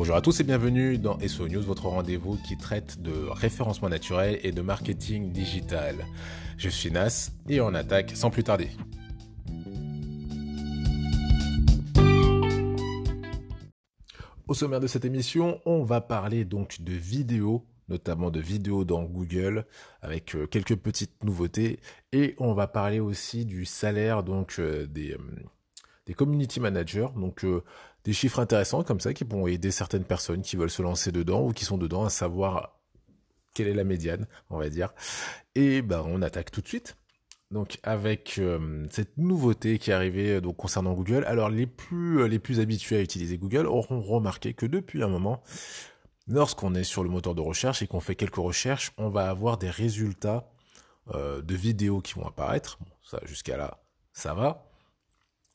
Bonjour à tous et bienvenue dans SO News, votre rendez-vous qui traite de référencement naturel et de marketing digital. Je suis Nas et on attaque sans plus tarder. Au sommaire de cette émission, on va parler donc de vidéos, notamment de vidéos dans Google, avec euh, quelques petites nouveautés, et on va parler aussi du salaire donc euh, des, euh, des community managers, donc des chiffres intéressants comme ça qui pourront aider certaines personnes qui veulent se lancer dedans ou qui sont dedans à savoir quelle est la médiane, on va dire. Et ben on attaque tout de suite. Donc avec euh, cette nouveauté qui est arrivée euh, concernant Google, alors les plus euh, les plus habitués à utiliser Google auront remarqué que depuis un moment, lorsqu'on est sur le moteur de recherche et qu'on fait quelques recherches, on va avoir des résultats de vidéos qui vont apparaître. ça jusqu'à là, ça va.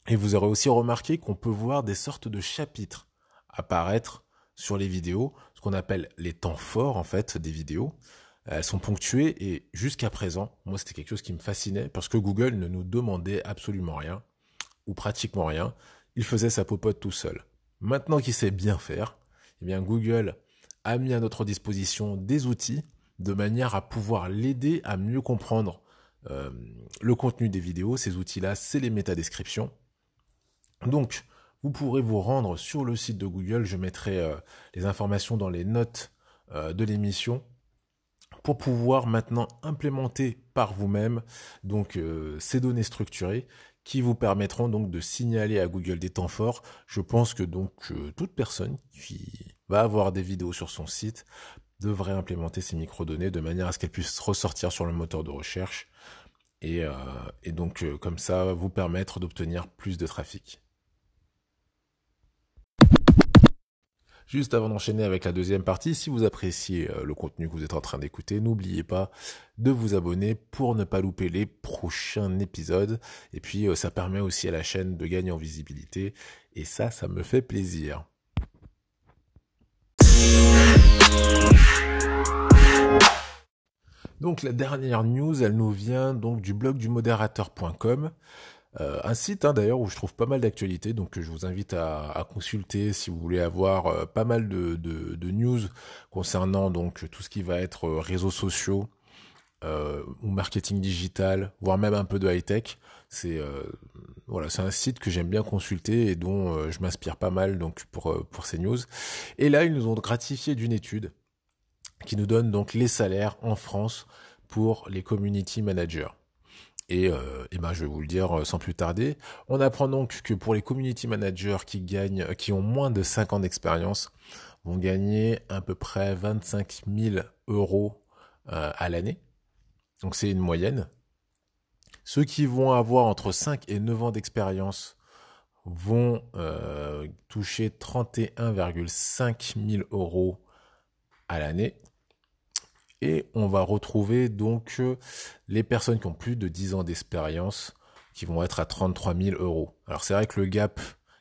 Et vous aurez aussi remarqué qu'on peut voir des sortes de chapitres apparaître sur les vidéos, ce qu'on appelle les temps forts en fait des vidéos. Elles sont ponctuées et jusqu'à présent, moi c'était quelque chose qui me fascinait parce que Google ne nous demandait absolument rien ou pratiquement rien. Il faisait sa popote tout seul. Maintenant qu'il sait bien faire, eh bien Google a mis à notre disposition des outils de manière à pouvoir l'aider à mieux comprendre euh, le contenu des vidéos. Ces outils-là, c'est les métadescriptions. Donc, vous pourrez vous rendre sur le site de Google. Je mettrai euh, les informations dans les notes euh, de l'émission pour pouvoir maintenant implémenter par vous-même euh, ces données structurées qui vous permettront donc de signaler à Google des temps forts. Je pense que donc toute personne qui va avoir des vidéos sur son site devrait implémenter ces microdonnées de manière à ce qu'elles puissent ressortir sur le moteur de recherche et donc comme ça vous permettre d'obtenir plus de trafic. Juste avant d'enchaîner avec la deuxième partie, si vous appréciez euh, le contenu que vous êtes en train d'écouter, n'oubliez pas de vous abonner pour ne pas louper les prochains épisodes. Et puis euh, ça permet aussi à la chaîne de gagner en visibilité. Et ça, ça me fait plaisir. Donc la dernière news, elle nous vient donc du blog du modérateur.com. Euh, un site hein, d'ailleurs où je trouve pas mal d'actualités, donc je vous invite à, consulter si vous voulez avoir euh, pas mal de, news concernant donc tout ce qui va être euh, réseaux sociaux ou marketing digital, voire même un peu de high tech. C'est voilà, c'est un site que j'aime bien consulter et dont je m'inspire pas mal donc pour pour ces news. Et là, ils nous ont gratifié d'une étude qui nous donne donc les salaires en France pour les community managers. Et, euh, ben je vais vous le dire euh, sans plus tarder. On apprend donc que pour les community managers qui gagnent, euh, qui ont moins de 5 ans d'expérience, vont gagner à peu près 25 000 euros à l'année. Donc c'est une moyenne. Ceux qui vont avoir entre 5 et 9 ans d'expérience vont toucher 31,5 000 euros à l'année. Et on va retrouver donc euh, les personnes qui ont plus de 10 ans d'expérience qui vont être à 33 000 euros. Alors c'est vrai que le gap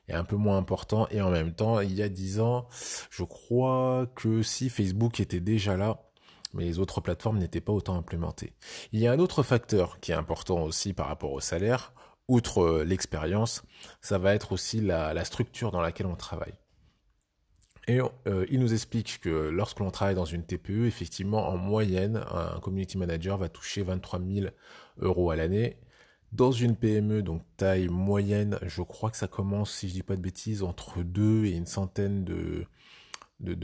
est un peu moins important et en même temps, il y a 10 ans, je crois que si Facebook était déjà là, mais les autres plateformes n'étaient pas autant implémentées. Il y a un autre facteur qui est important aussi par rapport au salaire, outre euh, l'expérience, ça va être aussi la structure dans laquelle on travaille. Et euh, il nous explique que lorsque l'on travaille dans une TPE, effectivement, en moyenne, un community manager va toucher 23 000 euros à l'année. Dans une PME, donc taille moyenne, je crois que ça commence, si je dis pas de bêtises, entre deux et une centaine de,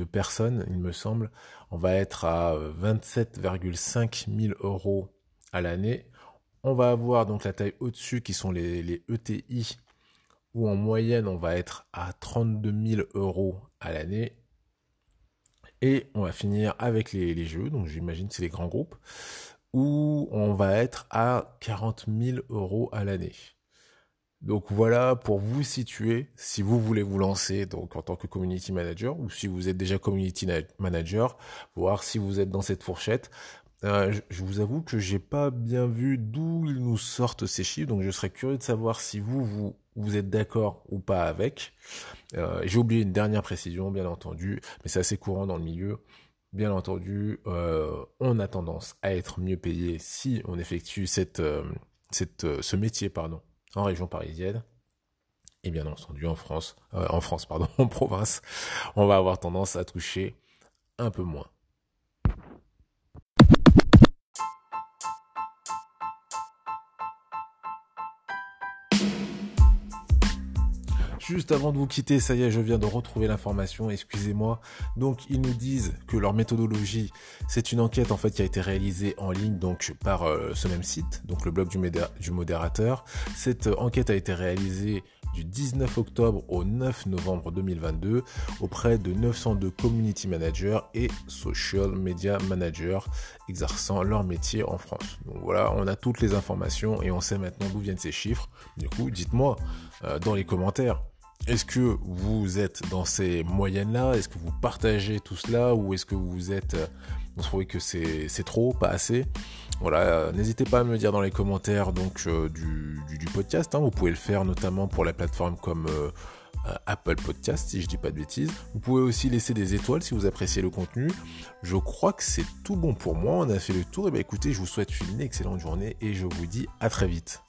personnes, il me semble. On va être à 27,5 000 euros à l'année. On va avoir donc la taille au-dessus qui sont les, les ETI où en moyenne on va être à 32 000 euros à l'année. Et on va finir avec les, jeux, donc j'imagine c'est les grands groupes, où on va être à 40 000 euros à l'année. Donc voilà pour vous situer si vous voulez vous lancer donc en tant que community manager ou si vous êtes déjà community manager, voir si vous êtes dans cette fourchette. Euh, je, vous avoue que j'ai pas bien vu d'où ils nous sortent ces chiffres, donc je serais curieux de savoir si vous vous, vous êtes d'accord ou pas avec. Euh, j'ai oublié une dernière précision, bien entendu, mais c'est assez courant dans le milieu. Bien entendu, euh, on a tendance à être mieux payé si on effectue cette, ce métier en région parisienne. Et bien entendu, en France, euh, en France, pardon, en province, on va avoir tendance à toucher un peu moins. Juste avant de vous quitter, ça y est, je viens de retrouver l'information, excusez-moi. Donc, ils nous disent que leur méthodologie, c'est une enquête en fait qui a été réalisée en ligne donc par euh, ce même site, donc le blog du, modérateur. Cette euh, enquête a été réalisée du 19 octobre au 9 novembre 2022 auprès de 902 community managers et social media managers exerçant leur métier en France. Donc voilà, on a toutes les informations et on sait maintenant d'où viennent ces chiffres. Du coup, dites-moi euh, dans les commentaires est-ce que vous êtes dans ces moyennes-là? Est-ce que vous partagez tout cela? Ou est-ce que vous êtes... Euh, vous trouvez que c'est trop, pas assez? Voilà, euh, n'hésitez pas à me le dire dans les commentaires donc euh, du, podcast. Hein. Vous pouvez le faire notamment pour la plateforme comme... Apple Podcast si je dis pas de bêtises. Vous pouvez aussi laisser des étoiles si vous appréciez le contenu. Je crois que c'est tout bon pour moi. On a fait le tour. Et bien écoutez, je vous souhaite une excellente journée et je vous dis à très vite.